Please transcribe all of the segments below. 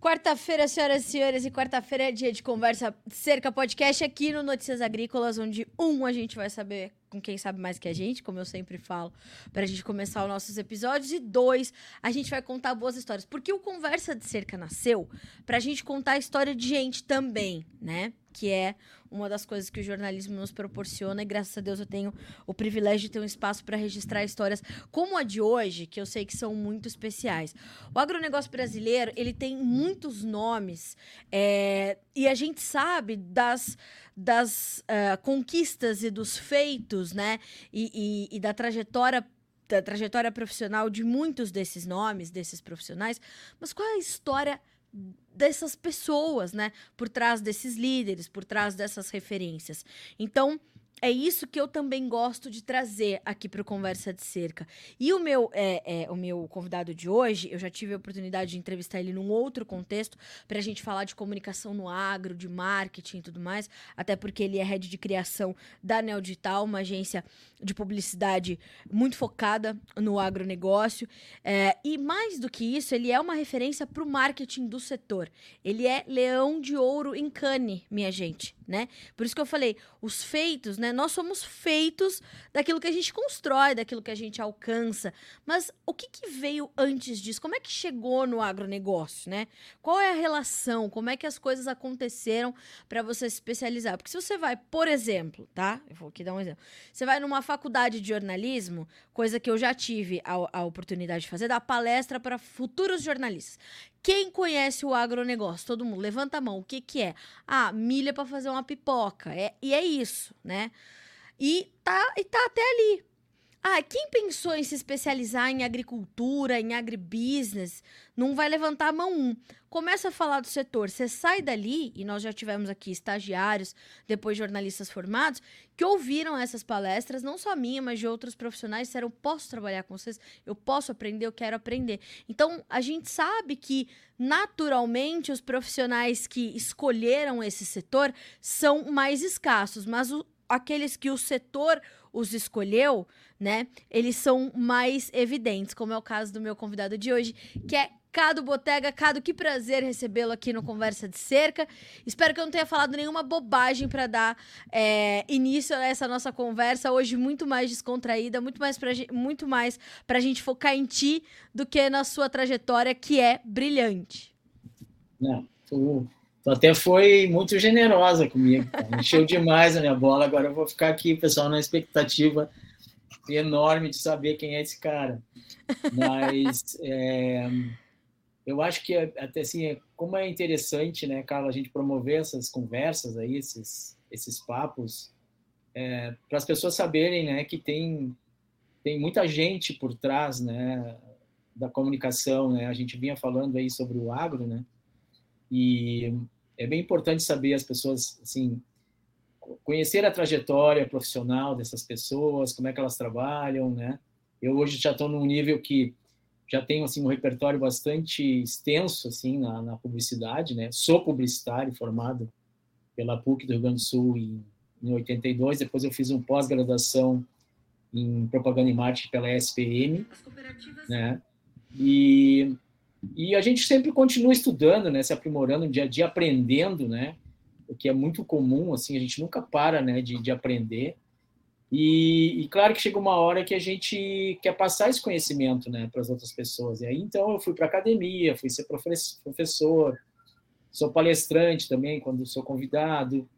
Quarta-feira, senhoras e senhores, e quarta-feira é dia de conversa cerca podcast aqui no Notícias Agrícolas, onde um a gente vai saber com quem sabe mais que a gente, como eu sempre falo, para a gente começar os nossos episódios, e dois, a gente vai contar boas histórias, porque o Conversa de Cerca nasceu para a gente contar a história de gente também, né? Que é uma das coisas que o jornalismo nos proporciona, e graças a Deus eu tenho o privilégio de ter um espaço para registrar histórias como a de hoje, que eu sei que são muito especiais. O agronegócio brasileiro, ele tem muitos nomes, é, e a gente sabe das, das uh, conquistas e dos feitos, né, e, e, e da trajetória da trajetória profissional de muitos desses nomes, desses profissionais, mas qual é a história dessas pessoas, né? Por trás desses líderes, por trás dessas referências. Então, é isso que eu também gosto de trazer aqui para o Conversa de Cerca. E o meu, é, é, o meu convidado de hoje, eu já tive a oportunidade de entrevistar ele num outro contexto, para a gente falar de comunicação no agro, de marketing e tudo mais, até porque ele é head de criação da Neo Digital, uma agência de publicidade muito focada no agronegócio. É, e mais do que isso, ele é uma referência para o marketing do setor. Ele é leão de ouro em Cannes, minha gente né? Por isso que eu falei, os feitos, né? Nós somos feitos daquilo que a gente constrói, daquilo que a gente alcança. Mas o que, que veio antes disso? Como é que chegou no agronegócio, né? Qual é a relação? Como é que as coisas aconteceram para você se especializar? Porque se você vai, por exemplo, tá? Eu vou aqui dar um exemplo. Você vai numa faculdade de jornalismo, coisa que eu já tive a, a oportunidade de fazer, dar palestra para futuros jornalistas. Quem conhece o agronegócio? Todo mundo, levanta a mão. O que, que é? Ah, milha para fazer uma pipoca. É, e é isso, né? E tá, e tá até ali. Ah, quem pensou em se especializar em agricultura, em agribusiness, não vai levantar a mão um. Começa a falar do setor, você sai dali, e nós já tivemos aqui estagiários, depois jornalistas formados, que ouviram essas palestras, não só minha, mas de outros profissionais, disseram, posso trabalhar com vocês, eu posso aprender, eu quero aprender. Então, a gente sabe que, naturalmente, os profissionais que escolheram esse setor são mais escassos, mas o, aqueles que o setor os escolheu, né? Eles são mais evidentes, como é o caso do meu convidado de hoje, que é Cado Botega. Cado, que prazer recebê-lo aqui no Conversa de Cerca. Espero que eu não tenha falado nenhuma bobagem para dar é, início a essa nossa conversa. Hoje, muito mais descontraída, muito mais pra, muito mais pra gente focar em ti do que na sua trajetória, que é brilhante. Não, tu, tu até foi muito generosa comigo. Encheu demais a minha bola. Agora eu vou ficar aqui, pessoal, na expectativa enorme de saber quem é esse cara. Mas é, eu acho que até assim, como é interessante, né, Carla, a gente promover essas conversas aí, esses, esses papos, é, para as pessoas saberem, né, que tem tem muita gente por trás, né, da comunicação, né? A gente vinha falando aí sobre o agro, né? E é bem importante saber as pessoas, assim, conhecer a trajetória profissional dessas pessoas, como é que elas trabalham, né? Eu hoje já estou num nível que já tenho assim um repertório bastante extenso assim na, na, publicidade, né? Sou publicitário formado pela PUC do Rio Grande do Sul em, em 82, depois eu fiz um pós-graduação em propaganda e marketing pela SPM, né? E e a gente sempre continua estudando, né? Se aprimorando dia a dia, aprendendo, né? o que é muito comum, assim, a gente nunca para, né, de, de aprender. E, e, claro que chega uma hora que a gente quer passar esse conhecimento, né, para as outras pessoas. E aí, então, eu fui para academia, fui ser professor, sou palestrante também quando sou convidado,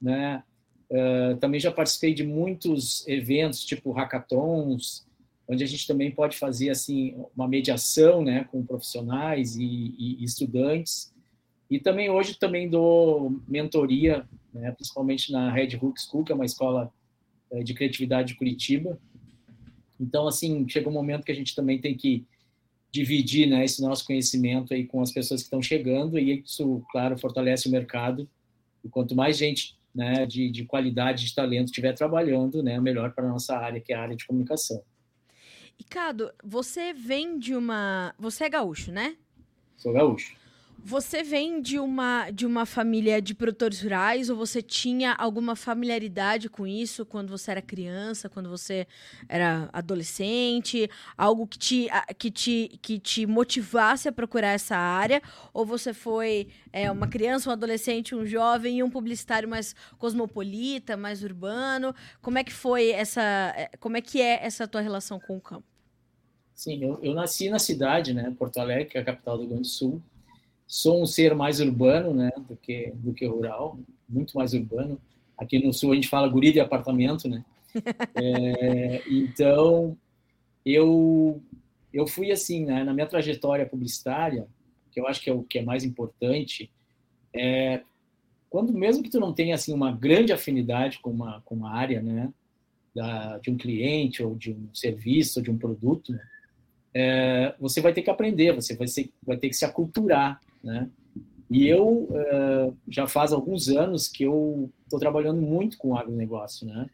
né. Uh, também já participei de muitos eventos, tipo hackathons, onde a gente também pode fazer assim uma mediação, né, com profissionais e, e estudantes. E também hoje também dou mentoria, né, principalmente na Red Hook School, que é uma escola é, de criatividade de Curitiba. Então, assim, chega um momento que a gente também tem que dividir né, esse nosso conhecimento aí com as pessoas que estão chegando, e isso, claro, fortalece o mercado. E quanto mais gente né, de, de qualidade, de talento estiver trabalhando, né, melhor para a nossa área, que é a área de comunicação. E, Cado, você vem de uma. Você é gaúcho, né? Sou gaúcho. Você vem de uma, de uma família de produtores rurais ou você tinha alguma familiaridade com isso quando você era criança, quando você era adolescente? Algo que te, que te, que te motivasse a procurar essa área? Ou você foi é, uma criança, um adolescente, um jovem e um publicitário mais cosmopolita, mais urbano? Como é que foi essa. É, como é que é essa tua relação com o campo? Sim, eu, eu nasci na cidade, né, Porto Alegre, que é a capital do Rio Grande do Sul sou um ser mais urbano, né, do que do que rural, muito mais urbano. Aqui no sul a gente fala guri de apartamento, né? É, então eu eu fui assim, né, na minha trajetória publicitária, que eu acho que é o que é mais importante, é quando mesmo que tu não tenha assim uma grande afinidade com uma com uma área, né, da, de um cliente ou de um serviço ou de um produto, né, é, você vai ter que aprender, você vai, ser, vai ter que se aculturar né? E eu uh, já faz alguns anos que eu estou trabalhando muito com agronegócio, né?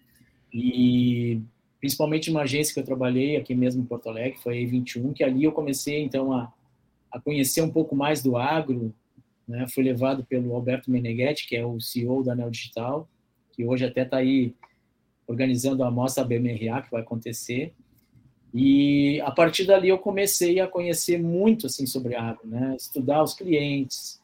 E principalmente uma agência que eu trabalhei aqui mesmo em Porto Alegre, foi a E21, que ali eu comecei então a, a conhecer um pouco mais do agro, né? Fui levado pelo Alberto Meneghetti, que é o CEO da Neo Digital, que hoje até está aí organizando a mostra BMRA que vai acontecer. E a partir dali eu comecei a conhecer muito assim sobre agro, né? Estudar os clientes,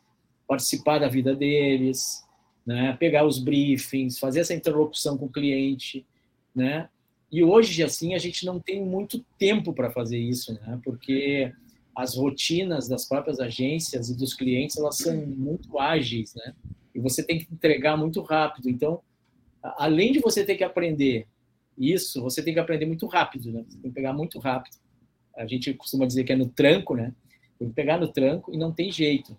participar da vida deles, né? Pegar os briefings, fazer essa interlocução com o cliente, né? E hoje assim a gente não tem muito tempo para fazer isso, né? Porque as rotinas das próprias agências e dos clientes elas são muito ágeis, né? E você tem que entregar muito rápido. Então, além de você ter que aprender isso você tem que aprender muito rápido, né? Você tem que pegar muito rápido. A gente costuma dizer que é no tranco, né? Tem que pegar no tranco e não tem jeito.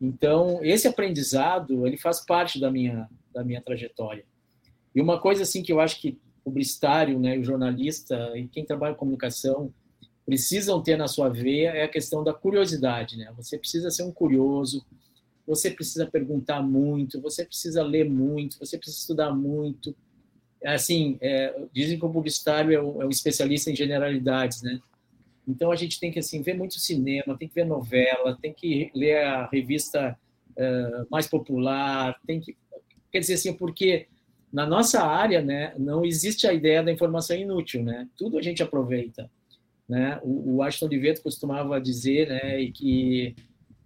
Então, esse aprendizado, ele faz parte da minha, da minha trajetória. E uma coisa, assim, que eu acho que o publicitário, né, o jornalista e quem trabalha com comunicação precisam ter na sua veia é a questão da curiosidade, né? Você precisa ser um curioso, você precisa perguntar muito, você precisa ler muito, você precisa estudar muito, assim, é, dizem que o publicitário é um, é um, especialista em generalidades, né? Então a gente tem que assim ver muito cinema, tem que ver novela, tem que ler a revista uh, mais popular, tem que quer dizer assim porque na nossa área, né, não existe a ideia da informação inútil, né? Tudo a gente aproveita, né? O, o Ashton de Veto costumava dizer, né, que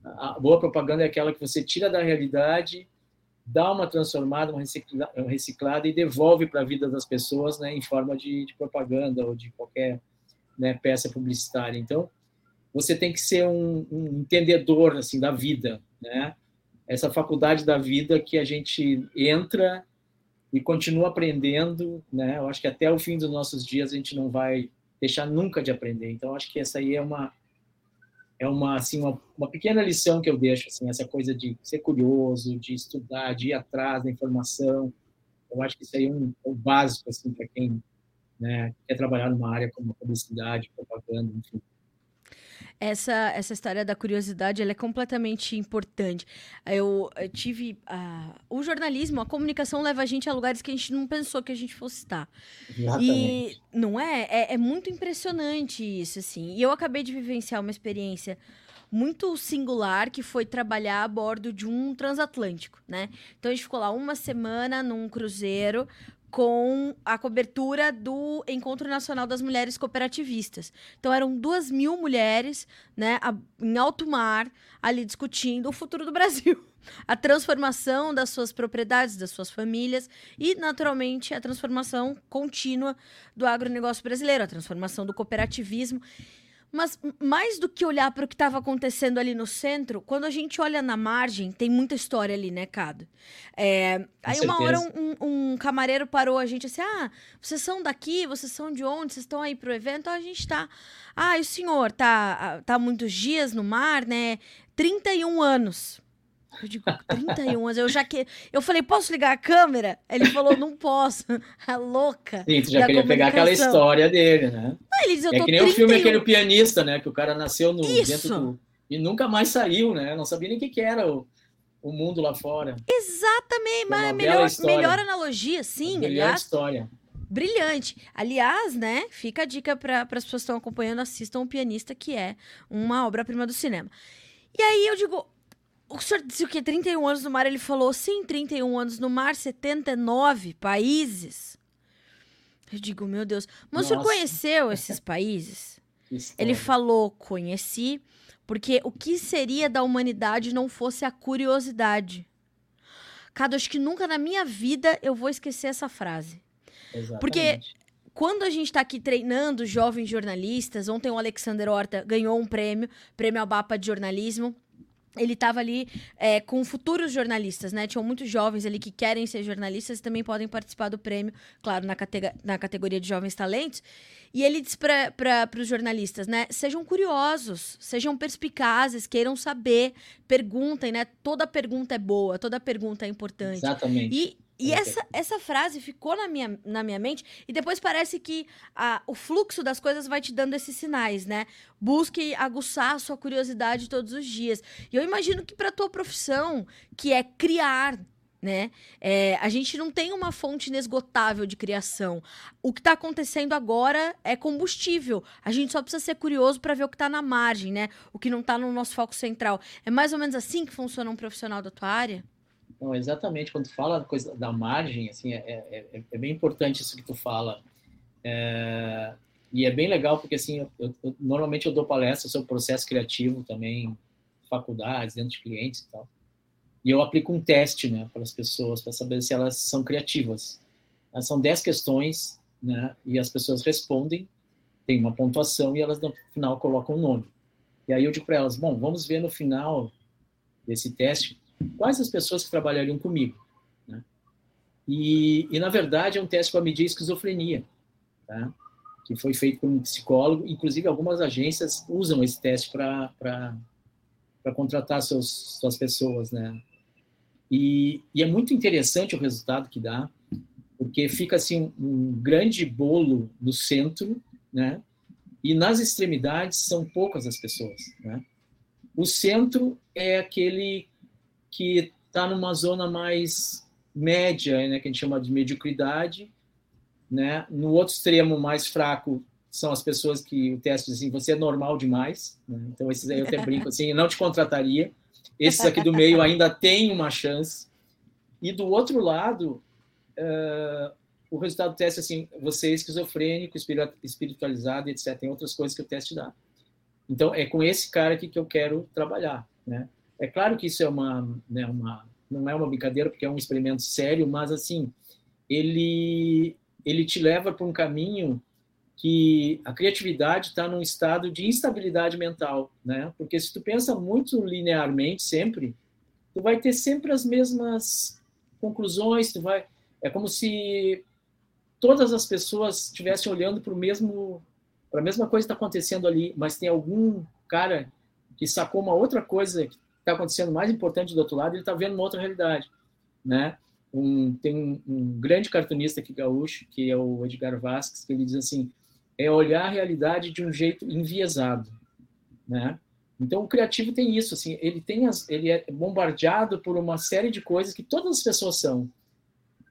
a boa propaganda é aquela que você tira da realidade dá uma transformada, uma reciclada e devolve para a vida das pessoas né, em forma de, de propaganda ou de qualquer né, peça publicitária. Então, você tem que ser um, um, entendedor assim da vida, né? Essa faculdade da vida que a gente entra e continua aprendendo, né? Eu acho que até o fim dos nossos dias a gente não vai deixar nunca de aprender. Então, acho que essa aí é uma é uma assim uma, uma, pequena lição que eu deixo assim essa coisa de ser curioso de estudar de ir atrás da informação. Eu acho que isso aí é um, é um básico assim para quem né, quer trabalhar numa área como publicidade propaganda enfim essa, essa história da curiosidade ela é completamente importante. Eu, eu tive. Uh, o jornalismo, a comunicação leva a gente a lugares que a gente não pensou que a gente fosse estar. Exatamente. E não é? é? É muito impressionante isso, assim. E eu acabei de vivenciar uma experiência muito singular que foi trabalhar a bordo de um transatlântico, né? Então a gente ficou lá uma semana num cruzeiro com a cobertura do Encontro Nacional das Mulheres Cooperativistas. Então eram duas mil mulheres, né, em alto mar, ali discutindo o futuro do Brasil, a transformação das suas propriedades, das suas famílias e, naturalmente, a transformação contínua do agronegócio brasileiro, a transformação do cooperativismo. Mas mais do que olhar para o que estava acontecendo ali no centro, quando a gente olha na margem, tem muita história ali, né, Cado? É, aí uma hora um, um, camareiro parou a gente assim: ah, vocês são daqui, vocês são de onde? Vocês estão aí pro evento? a gente tá. Ah, e o senhor tá, tá muitos dias no mar, né? 31 anos. Eu digo, 31 anos. Eu já que. Eu falei, posso ligar a câmera? Ele falou, não posso. A louca. Sim, tu já queria pegar aquela história dele, né? Não, ele diz, eu é que nem 31... o filme Aquele Pianista, né? Que o cara nasceu no, dentro do. E nunca mais saiu, né? Não sabia nem o que, que era o, o mundo lá fora. Exatamente, mas melhor, melhor analogia, sim. Melhor aliás, história. Brilhante. Aliás, né? Fica a dica para as pessoas que estão acompanhando, assistam o Pianista, que é uma obra-prima do cinema. E aí eu digo, O senhor disse o quê? 31 anos no mar? Ele falou, sim, 31 anos no mar, 79 países. Eu digo, meu Deus. Mas Nossa. o senhor conheceu esses países? Ele falou, conheci, porque o que seria da humanidade não fosse a curiosidade? Cado, acho que nunca na minha vida eu vou esquecer essa frase. Exatamente. Porque quando a gente está aqui treinando jovens jornalistas, ontem o Alexander Horta ganhou um prêmio, prêmio Abapa de jornalismo ele estava ali é, com futuros jornalistas, né? Tinham muitos jovens ali que querem ser jornalistas e também podem participar do prêmio, claro, na, categ na categoria de jovens talentos. E ele disse para os jornalistas, né? Sejam curiosos, sejam perspicazes, queiram saber, perguntem, né? Toda pergunta é boa, toda pergunta é importante. Exatamente. E e essa, essa frase ficou na minha, na minha mente, e depois parece que a, o fluxo das coisas vai te dando esses sinais, né? Busque aguçar a sua curiosidade todos os dias. E eu imagino que para tua profissão, que é criar, né? É, a gente não tem uma fonte inesgotável de criação. O que está acontecendo agora é combustível. A gente só precisa ser curioso para ver o que está na margem, né? O que não está no nosso foco central. É mais ou menos assim que funciona um profissional da tua área? Não, exatamente. Quando tu fala coisa da margem, assim, é, é, é, é bem importante isso que tu fala. É, e é bem legal porque, assim, eu, eu, normalmente eu dou palestras sobre processo criativo também, faculdades, dentro de clientes e tal. E eu aplico um teste, né, para as pessoas, para saber se elas são criativas. São 10 questões, né, e as pessoas respondem, tem uma pontuação e elas no final colocam um nome. E aí eu digo para elas, bom, vamos ver no final desse teste quais as pessoas que trabalhariam comigo. Né? E, e, na verdade, é um teste para medir esquizofrenia, tá? que foi feito por um psicólogo. Inclusive, algumas agências usam esse teste para contratar seus, suas pessoas. Né? E, e, é muito interessante o resultado que dá, porque fica assim um grande bolo no centro, né? E nas extremidades são poucas as pessoas, né? O centro é aquele que está numa zona mais média, né, que a gente chama de mediocridade, né? No outro extremo mais fraco são as pessoas que o teste diz assim, você é normal demais, né? então esses aí eu até brinco assim, não te contrataria. Esses aqui do meio ainda têm uma chance. E do outro lado, uh, o resultado do teste é assim, você é esquizofrênico, espiritualizado, etc. Tem outras coisas que o teste dá. Então, é com esse cara aqui que eu quero trabalhar, né? É claro que isso é uma, né, uma não é uma brincadeira porque é um experimento sério, mas assim ele ele te leva para um caminho que a criatividade está num estado de instabilidade mental, né? Porque se tu pensa muito linearmente sempre, tu vai ter sempre as mesmas conclusões, tu vai é como se todas as pessoas estivessem olhando para o mesmo para a mesma coisa que está acontecendo ali, mas tem algum cara que sacou uma outra coisa está acontecendo mais importante do outro lado, ele está vendo uma outra realidade, né? Um, tem um, um, grande cartunista aqui gaúcho, que é o Edgar Vasques, que ele diz assim, é olhar a realidade de um jeito enviesado, né? Então o criativo tem isso, assim, ele tem as, ele é bombardeado por uma série de coisas que todas as pessoas são,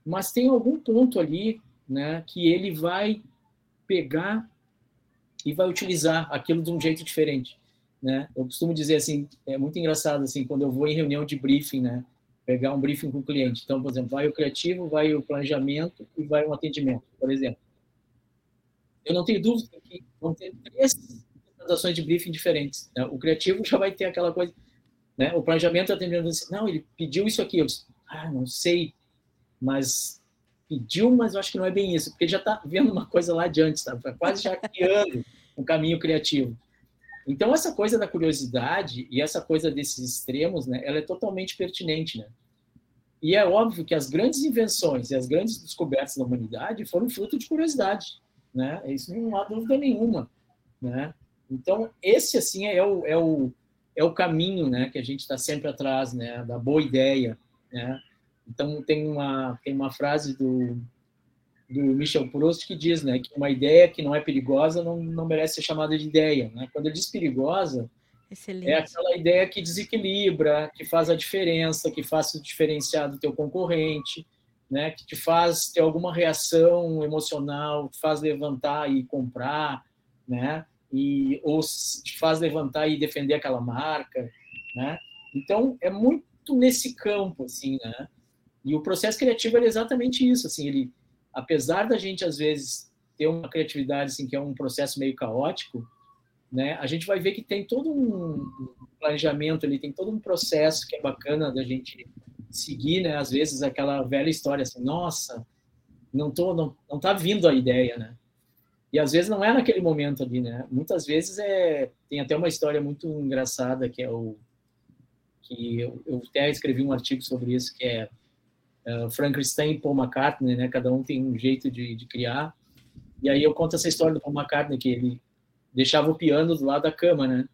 mas tem algum ponto ali, né, que ele vai pegar e vai utilizar aquilo de um jeito diferente né? Eu costumo dizer assim, é muito engraçado assim, quando eu vou em reunião de briefing, né? Pegar um briefing com o cliente. Então, por exemplo, vai o criativo, vai o planejamento e vai o atendimento, por exemplo. Eu não tenho dúvida que vão ter três apresentações de briefing diferentes. Né? O criativo já vai ter aquela coisa, né? O planejamento atendendo assim, não, ele pediu isso aqui. Eu disse, ah, não sei, mas pediu, mas eu acho que não é bem isso, porque ele já está vendo uma coisa lá adiante, tá? quase já criando um caminho criativo. Então, essa coisa da curiosidade e essa coisa desses extremos, né, ela é totalmente pertinente, né? E é óbvio que as grandes invenções e as grandes descobertas da humanidade foram fruto de curiosidade, né? Isso não há dúvida nenhuma, né? Então, esse, assim, é o, é o, é o caminho, né, que a gente está sempre atrás, né, da boa ideia, né? Então, tem uma, tem uma frase do, do Michel Proust que diz né, que uma ideia que não é perigosa não, não merece ser chamada de ideia. Né? Quando ele diz perigosa, Excelente. é aquela ideia que desequilibra, que faz a diferença, que faz se diferenciar do teu concorrente, né, que te faz ter alguma reação emocional, te faz levantar e comprar, né, e, ou te faz levantar e defender aquela marca. Né? Então, é muito nesse campo, assim, né? E o processo criativo é exatamente isso, assim, ele, apesar da gente, às vezes, ter uma criatividade, assim, que é um processo meio caótico, né? A gente vai ver que tem todo um planejamento ali, tem todo um processo que é bacana da gente seguir, né? Às vezes aquela velha história assim, nossa, não tô, não, não tá vindo a ideia, né? E às vezes não é naquele momento ali, né? Muitas vezes é tem até uma história muito engraçada que é o que eu, eu até escrevi um artigo sobre isso que é uh, Frankenstein e Paul McCartney, né? Cada um tem um jeito de, de criar. E aí eu conto essa história do Paul McCartney que ele deixava o piano do lado da cama, né?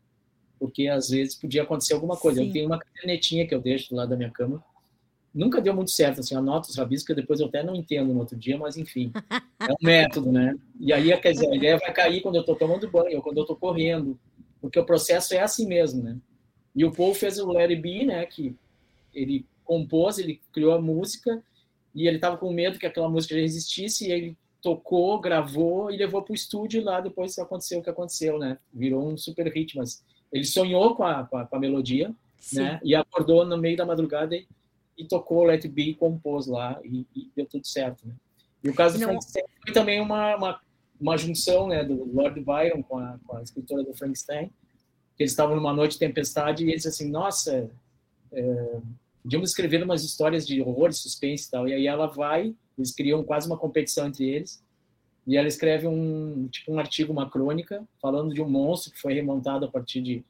Porque às vezes podia acontecer alguma coisa. Sim. Eu tenho uma canetinha que eu deixo do lado da minha cama. Nunca deu muito certo, assim, anoto os rabiscos que depois eu até não entendo no outro dia, mas enfim, é um método, né? E aí, quer dizer, a ideia vai cair quando eu estou tomando banho, ou quando eu estou correndo, porque o processo é assim mesmo, né? E o Paul fez o It Be, né? Que ele compôs, ele criou a música, e ele estava com medo que aquela música já existisse, e ele tocou, gravou e levou para o estúdio e lá depois aconteceu o que aconteceu, né? Virou um super hit, mas ele sonhou com a, com a, com a melodia, Sim. né? E acordou no meio da madrugada e, e tocou Let It Be, compôs lá e, e, deu tudo certo, né? E o caso do Não... Frankenstein foi também uma, uma, uma, junção, né, do Lord Byron com a, com a escritora do Frankenstein, que eles estavam numa noite de tempestade e eles assim, nossa, é, podíamos escrever umas histórias de horror, suspense e tal. E aí ela vai eles criam quase uma competição entre eles. E ela escreve um tipo um artigo, uma crônica, falando de um monstro que foi remontado a partir de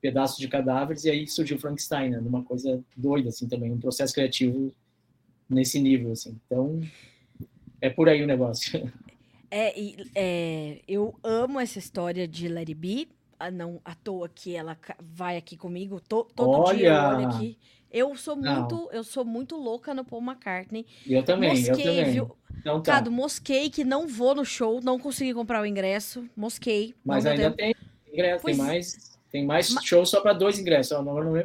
pedaços de cadáveres e aí surgiu Frankenstein, né? Uma coisa doida assim também, um processo criativo nesse nível assim. Então é por aí o negócio. É, é eu amo essa história de Larry B. Ah, não à toa que ela vai aqui comigo to, todo Olha! dia eu olho aqui. Eu sou muito, não. eu sou muito louca no Paul McCartney. Eu também, mosquei, eu também. Viu? Então tá. Cado, mosquei que não vou no show, não consegui comprar o ingresso, mosquei. Mas ainda tem ingresso, pois... tem mais, tem mais Mas... show só para dois ingressos,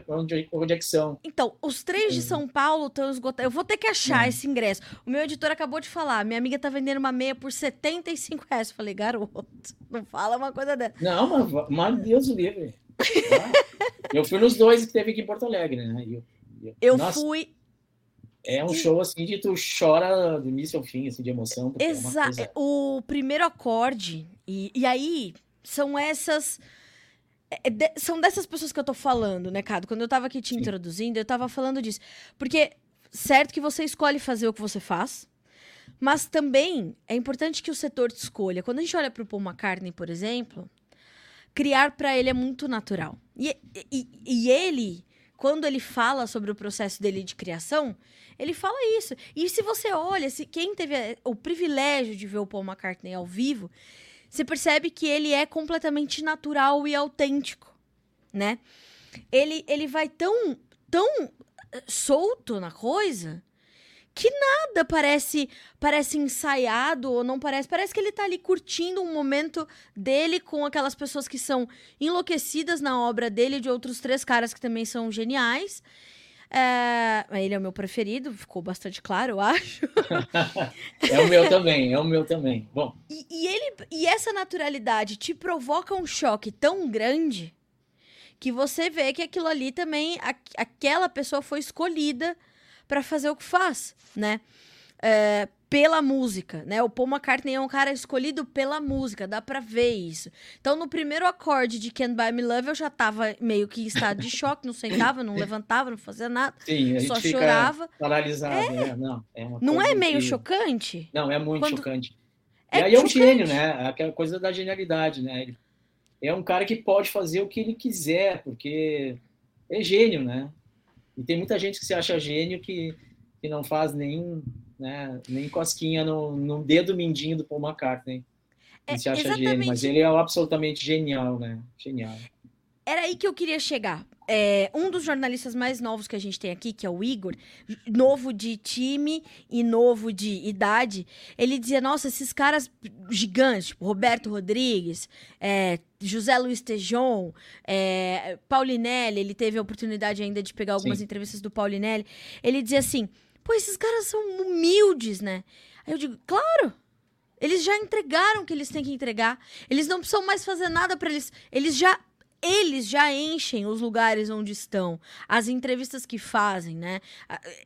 onde, onde é que são? Então, os três de São Paulo estão esgotados. Eu vou ter que achar esse ingresso. O meu editor acabou de falar, minha amiga tá vendendo uma meia por 75 reais. Eu falei, garoto, não fala uma coisa dessa. Não, mas, mas Deus livre. eu fui nos dois que teve aqui em Porto Alegre, né? Eu, eu Nossa, fui. É um show assim de tu chora do início ao fim, assim, de emoção. Exato. É coisa... O primeiro acorde, e, e aí são essas. É, de, são dessas pessoas que eu tô falando, né, Cado? Quando eu tava aqui te Sim. introduzindo, eu tava falando disso. Porque, certo que você escolhe fazer o que você faz, mas também é importante que o setor te escolha. Quando a gente olha pro Paul McCartney, por exemplo, criar para ele é muito natural. E, e, e ele quando ele fala sobre o processo dele de criação, ele fala isso. E se você olha, se quem teve o privilégio de ver o Paul McCartney ao vivo, você percebe que ele é completamente natural e autêntico, né? Ele, ele vai tão, tão eh, solto na coisa que nada parece parece ensaiado ou não parece. Parece que ele tá ali curtindo um momento dele com aquelas pessoas que são enlouquecidas na obra dele, de outros três caras que também são geniais. É, ele é o meu preferido, ficou bastante claro, eu acho. é o meu também, é o meu também. Bom. E, e, ele, e essa naturalidade te provoca um choque tão grande que você vê que aquilo ali também, a, aquela pessoa foi escolhida para fazer o que faz, né? É, pela música, né? O Paul McCartney é um cara escolhido pela música, dá pra ver isso. Então, no primeiro acorde de Can't Buy Me Love, eu já tava meio que em estado de choque, não sentava, não levantava, não fazia nada, Sim, só chorava. paralisado, é. né? Não, é não é meio que... chocante? Não, é muito Quando... chocante. É e aí chocante. é um gênio, né? Aquela coisa da genialidade, né? Ele é um cara que pode fazer o que ele quiser, porque é gênio, né? E tem muita gente que se acha gênio que, que não faz nem, né, nem cosquinha no, no dedo mindinho do Paul McCartney. É, se acha exatamente. gênio, mas ele é absolutamente genial, né? Genial. Era aí que eu queria chegar. É, um dos jornalistas mais novos que a gente tem aqui, que é o Igor, novo de time e novo de idade, ele dizia: Nossa, esses caras gigantes, tipo Roberto Rodrigues, é, José Luiz Tejon, é, Paulinelli, ele teve a oportunidade ainda de pegar algumas Sim. entrevistas do Paulinelli. Ele dizia assim: Pô, esses caras são humildes, né? Aí eu digo: Claro! Eles já entregaram o que eles têm que entregar. Eles não precisam mais fazer nada para eles. Eles já eles já enchem os lugares onde estão, as entrevistas que fazem, né?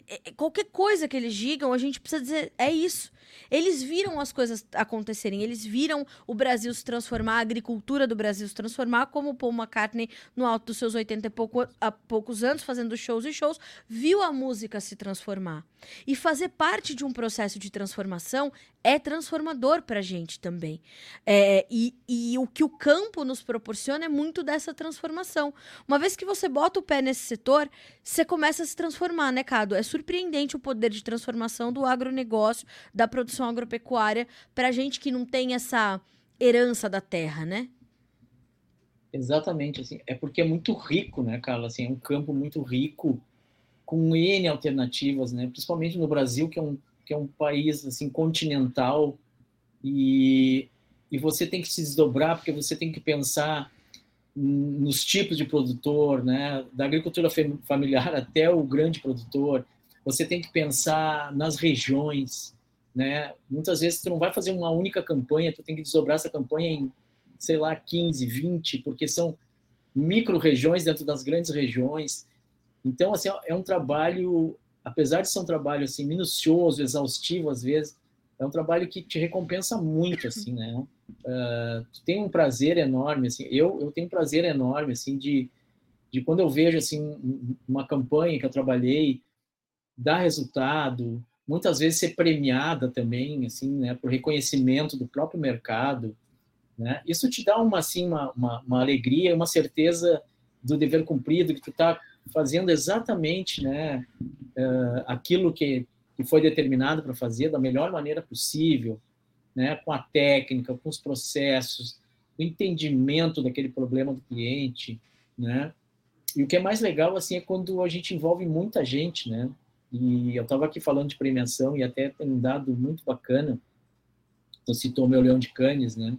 É, é, qualquer coisa que eles digam, a gente precisa dizer, é isso. Eles viram as coisas acontecerem, eles viram o Brasil se transformar, a agricultura do Brasil se transformar, como o Paul McCartney, no alto dos seus 80 e pouco, poucos anos, fazendo shows e shows, viu a música se transformar. E fazer parte de um processo de transformação é transformador para a gente também. É, e, e o que o campo nos proporciona é muito dessa transformação. Uma vez que você bota o pé nesse setor, você começa a se transformar, né, Cado? É surpreendente o poder de transformação do agronegócio, da produção agropecuária, para gente que não tem essa herança da terra, né? Exatamente, assim, é porque é muito rico, né, Carla? Assim, é um campo muito rico, com N alternativas, né? Principalmente no Brasil, que é um que é um país assim continental e, e você tem que se desdobrar porque você tem que pensar nos tipos de produtor, né, da agricultura familiar até o grande produtor. Você tem que pensar nas regiões, né? Muitas vezes tu não vai fazer uma única campanha, tu tem que desdobrar essa campanha em, sei lá, 15, 20, porque são micro-regiões dentro das grandes regiões. Então, assim, é um trabalho apesar de ser um trabalho assim minucioso, exaustivo às vezes, é um trabalho que te recompensa muito assim, né? Uh, tu tem um prazer enorme assim. Eu eu tenho um prazer enorme assim de de quando eu vejo assim uma campanha que eu trabalhei dar resultado, muitas vezes ser premiada também assim, né, por reconhecimento do próprio mercado, né? Isso te dá uma assim uma, uma, uma alegria, uma certeza do dever cumprido que tu está fazendo exatamente né, uh, aquilo que, que foi determinado para fazer da melhor maneira possível, né, com a técnica, com os processos, o entendimento daquele problema do cliente, né? E o que é mais legal assim é quando a gente envolve muita gente, né? E eu estava aqui falando de premiação e até tem um dado muito bacana. Tu citou meu Leão de Canes, né?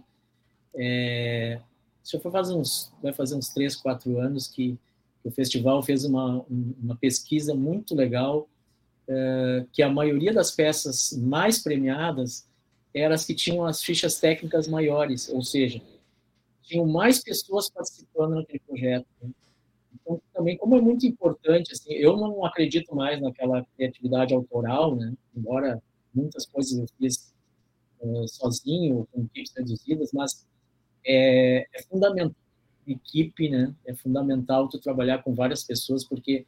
É, isso foi fazer uns, vai fazer uns três, quatro anos que o festival fez uma, uma pesquisa muito legal, é, que a maioria das peças mais premiadas eram as que tinham as fichas técnicas maiores, ou seja, tinham mais pessoas participando naquele projeto. Né? Então, também, como é muito importante, assim, eu não acredito mais naquela criatividade autoral, né? embora muitas coisas eu fiz uh, sozinho, com equipes reduzidas, mas é, é fundamental equipe, né? É fundamental tu trabalhar com várias pessoas, porque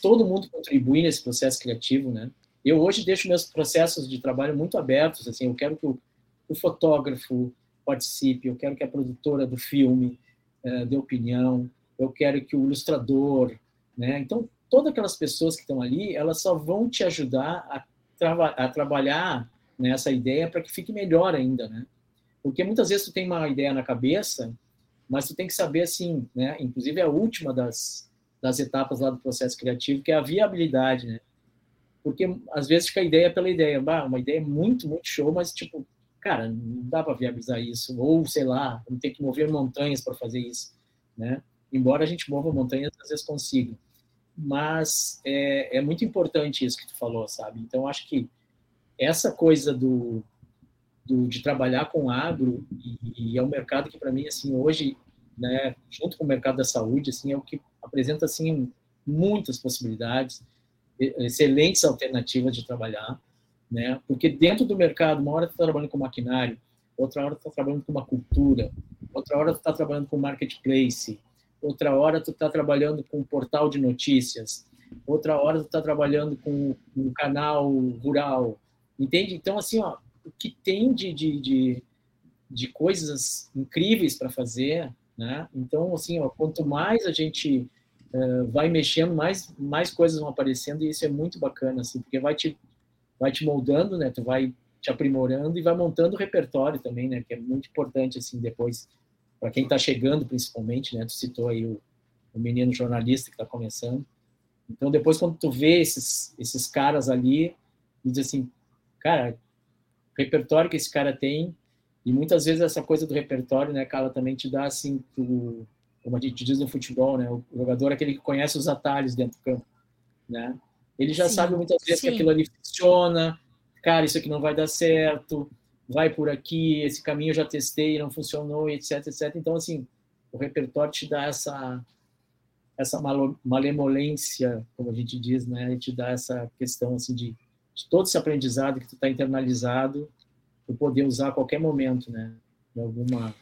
todo mundo contribui nesse processo criativo, né? Eu hoje deixo meus processos de trabalho muito abertos, assim, eu quero que o, o fotógrafo participe, eu quero que a produtora do filme uh, dê opinião, eu quero que o ilustrador, né? Então, todas aquelas pessoas que estão ali, elas só vão te ajudar a, trava a trabalhar nessa ideia para que fique melhor ainda, né? Porque muitas vezes tu tem uma ideia na cabeça mas tu tem que saber assim, né? Inclusive a última das, das etapas lá do processo criativo, que é a viabilidade, né? Porque às vezes fica a ideia pela ideia, bah, uma ideia muito, muito show, mas tipo, cara, não dá para viabilizar isso, ou sei lá, vamos ter que mover montanhas para fazer isso, né? Embora a gente mova montanhas, às vezes consiga. Mas é, é muito importante isso que tu falou, sabe? Então acho que essa coisa do, do, de trabalhar com agro e, e é um mercado que para mim assim hoje né junto com o mercado da saúde assim é o que apresenta assim muitas possibilidades excelentes alternativas de trabalhar né porque dentro do mercado uma hora tu está trabalhando com maquinário outra hora tu está trabalhando com uma cultura outra hora tu está trabalhando com marketplace outra hora tu está trabalhando com um portal de notícias outra hora tu está trabalhando com um canal rural entende então assim ó o que tem de, de, de, de coisas incríveis para fazer, né? Então, assim, ó, quanto mais a gente uh, vai mexendo, mais, mais coisas vão aparecendo e isso é muito bacana, assim, porque vai te, vai te moldando, né? Tu vai te aprimorando e vai montando o repertório também, né? Que é muito importante, assim, depois, para quem está chegando, principalmente, né? Tu citou aí o, o menino jornalista que está começando. Então, depois, quando tu vê esses, esses caras ali, diz assim, cara, repertório que esse cara tem, e muitas vezes essa coisa do repertório, né, cara, também te dá, assim, tu, como a gente diz no futebol, né, o jogador é aquele que conhece os atalhos dentro do campo, né? Ele já sim, sabe muitas vezes sim. que aquilo ali funciona, cara, isso aqui não vai dar certo, vai por aqui, esse caminho eu já testei, não funcionou, etc, etc. Então, assim, o repertório te dá essa essa malemolência, como a gente diz, né? Te dá essa questão assim de, de todo esse aprendizado que tu está internalizado, tu poder usar a qualquer momento, né? Em alguma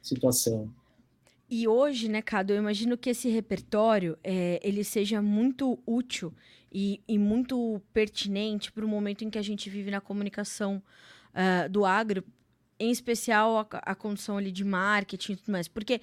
situação. E hoje, né, Cado, eu imagino que esse repertório é, ele seja muito útil e, e muito pertinente para o momento em que a gente vive na comunicação uh, do agro, em especial a, a condição ali de marketing e tudo mais. Porque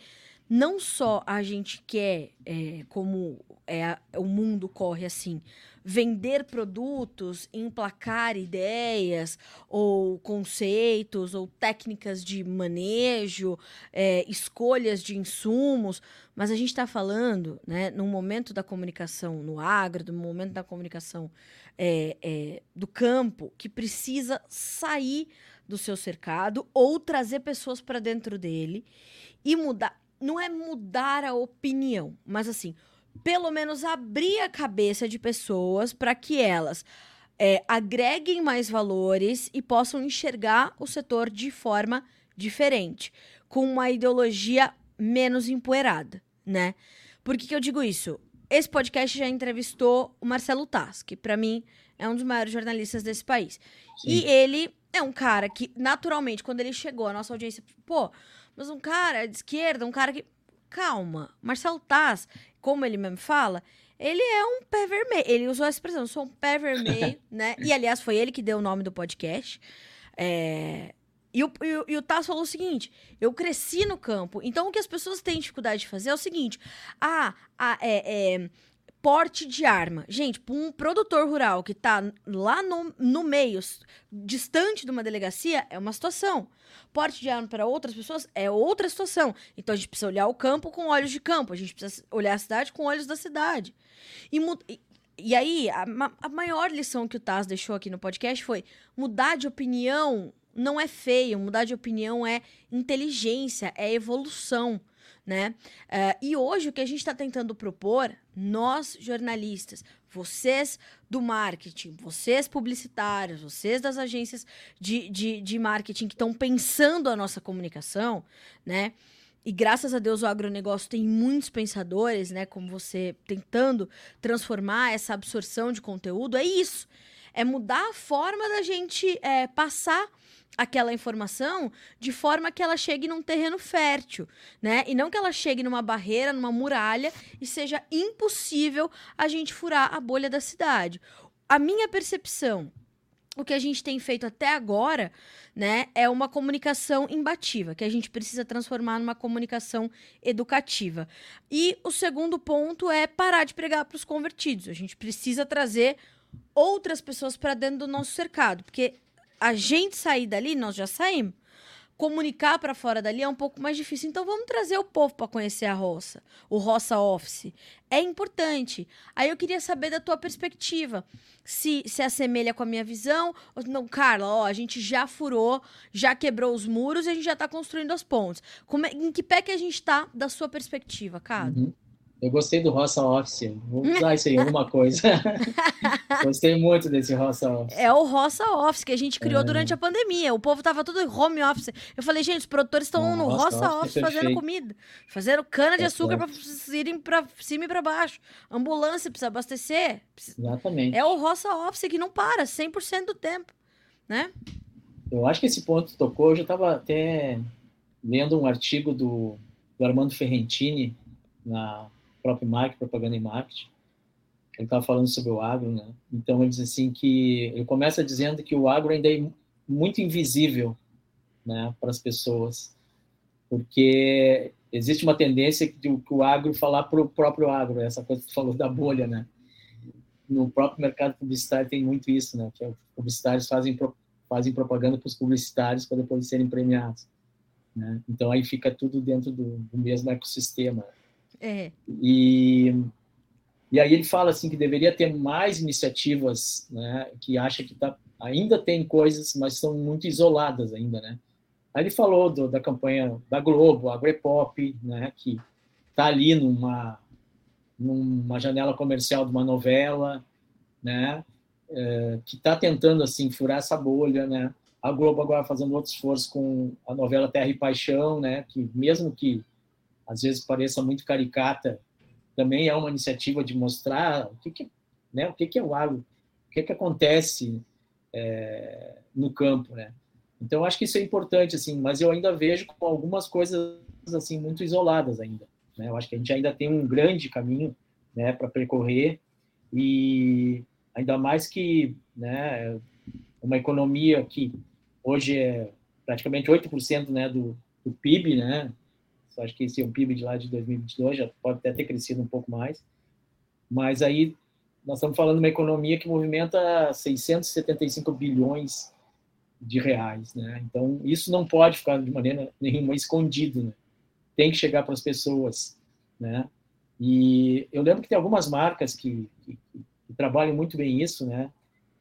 não só a gente quer, é, como é, o mundo corre assim, vender produtos, emplacar ideias ou conceitos ou técnicas de manejo, é, escolhas de insumos, mas a gente está falando, né, no momento da comunicação no agro, no momento da comunicação é, é, do campo, que precisa sair do seu cercado ou trazer pessoas para dentro dele e mudar não é mudar a opinião, mas assim, pelo menos abrir a cabeça de pessoas para que elas é, agreguem mais valores e possam enxergar o setor de forma diferente, com uma ideologia menos empoeirada, né? Por que, que eu digo isso? Esse podcast já entrevistou o Marcelo Tass, que para mim é um dos maiores jornalistas desse país. Sim. E ele é um cara que, naturalmente, quando ele chegou, a nossa audiência, pô, mas um cara de esquerda, um cara que. Calma. Marcelo Taz, como ele mesmo fala, ele é um pé vermelho. Ele usou a expressão, sou um pé vermelho, né? E, aliás, foi ele que deu o nome do podcast. É... E o, e, o, e o Taz falou o seguinte: eu cresci no campo. Então, o que as pessoas têm dificuldade de fazer é o seguinte: ah, ah é, é porte de arma. Gente, para um produtor rural que está lá no, no meio, distante de uma delegacia, é uma situação. Porte de arma para outras pessoas é outra situação. Então a gente precisa olhar o campo com olhos de campo, a gente precisa olhar a cidade com olhos da cidade. E, e, e aí, a, a maior lição que o Taz deixou aqui no podcast foi mudar de opinião não é feio, mudar de opinião é inteligência, é evolução né? Uh, e hoje o que a gente está tentando propor, nós jornalistas, vocês do marketing, vocês publicitários, vocês das agências de, de, de marketing que estão pensando a nossa comunicação, né? E graças a Deus o agronegócio tem muitos pensadores, né? Como você tentando transformar essa absorção de conteúdo, é isso. É mudar a forma da gente é, passar aquela informação de forma que ela chegue num terreno fértil, né? E não que ela chegue numa barreira, numa muralha e seja impossível a gente furar a bolha da cidade. A minha percepção o que a gente tem feito até agora, né, é uma comunicação imbatível, que a gente precisa transformar numa comunicação educativa. E o segundo ponto é parar de pregar para os convertidos. A gente precisa trazer outras pessoas para dentro do nosso cercado, porque a gente sair dali, nós já saímos. Comunicar para fora dali é um pouco mais difícil. Então vamos trazer o povo para conhecer a roça, o roça office. É importante. Aí eu queria saber da tua perspectiva, se se assemelha com a minha visão. Não, Carla, ó, a gente já furou, já quebrou os muros e a gente já está construindo as pontes. Como é, em que pé que a gente está da sua perspectiva, cara? Uhum. Eu gostei do Roça Office. Vou usar isso aí, alguma coisa. gostei muito desse Roça Office. É o Roça Office que a gente criou é. durante a pandemia. O povo tava tudo home office. Eu falei, gente, os produtores estão no Roça, Roça Office, office fazendo comida, fazendo cana de é açúcar para irem para cima e para baixo. Ambulância precisa abastecer. Exatamente. É o Roça Office que não para 100% do tempo, né? Eu acho que esse ponto tocou. Eu já estava até lendo um artigo do, do Armando Ferrentini na próprio marketing, propaganda e marketing. Ele estava falando sobre o agro, né? Então ele diz assim que ele começa dizendo que o agro ainda é muito invisível, né, para as pessoas, porque existe uma tendência que o agro falar para o próprio agro, essa coisa que tu falou da bolha, né? No próprio mercado publicitário tem muito isso, né? Que os publicitários fazem fazem propaganda para os publicitários para depois serem premiados, né? Então aí fica tudo dentro do, do mesmo ecossistema. É. E, e aí ele fala assim que deveria ter mais iniciativas, né, que acha que tá, ainda tem coisas, mas são muito isoladas ainda, né? Aí ele falou do, da campanha da Globo, Agrepop, né, que está ali numa, numa janela comercial de uma novela, né, é, que está tentando assim furar essa bolha, né? A Globo agora fazendo outro esforço com a novela Terra e Paixão, né, que mesmo que às vezes pareça muito caricata, também é uma iniciativa de mostrar o que, que né, o que, que é o agro, o que, que acontece é, no campo, né? Então acho que isso é importante, assim, mas eu ainda vejo com algumas coisas assim muito isoladas ainda. Né? Eu acho que a gente ainda tem um grande caminho, né, para percorrer e ainda mais que, né, uma economia que hoje é praticamente 8% né, do, do PIB, né? Acho que esse é o PIB de lá de 2022, já pode até ter crescido um pouco mais. Mas aí nós estamos falando de uma economia que movimenta 675 bilhões de reais, né? Então isso não pode ficar de maneira nenhuma escondido, né? Tem que chegar para as pessoas, né? E eu lembro que tem algumas marcas que, que, que trabalham muito bem isso, né?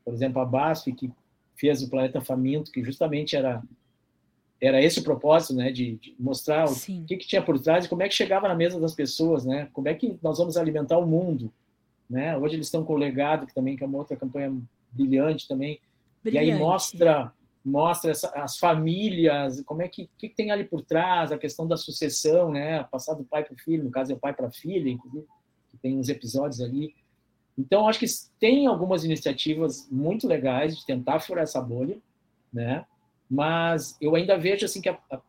Por exemplo, a BASF, que fez o Planeta Faminto, que justamente era era esse o propósito, né, de, de mostrar Sim. o que, que, tinha por trás e como é que chegava na mesa das pessoas, né, como é que nós vamos alimentar o mundo, né, hoje eles estão com o legado, que também que é uma outra campanha brilhante também, brilhante. e aí mostra mostra essa, as famílias, como é que, que tem ali por trás, a questão da sucessão, né, passar do pai para o filho, no caso é o pai para a filha, inclusive, que tem uns episódios ali, então acho que tem algumas iniciativas muito legais de tentar furar essa bolha, né, mas eu ainda vejo assim que a, a,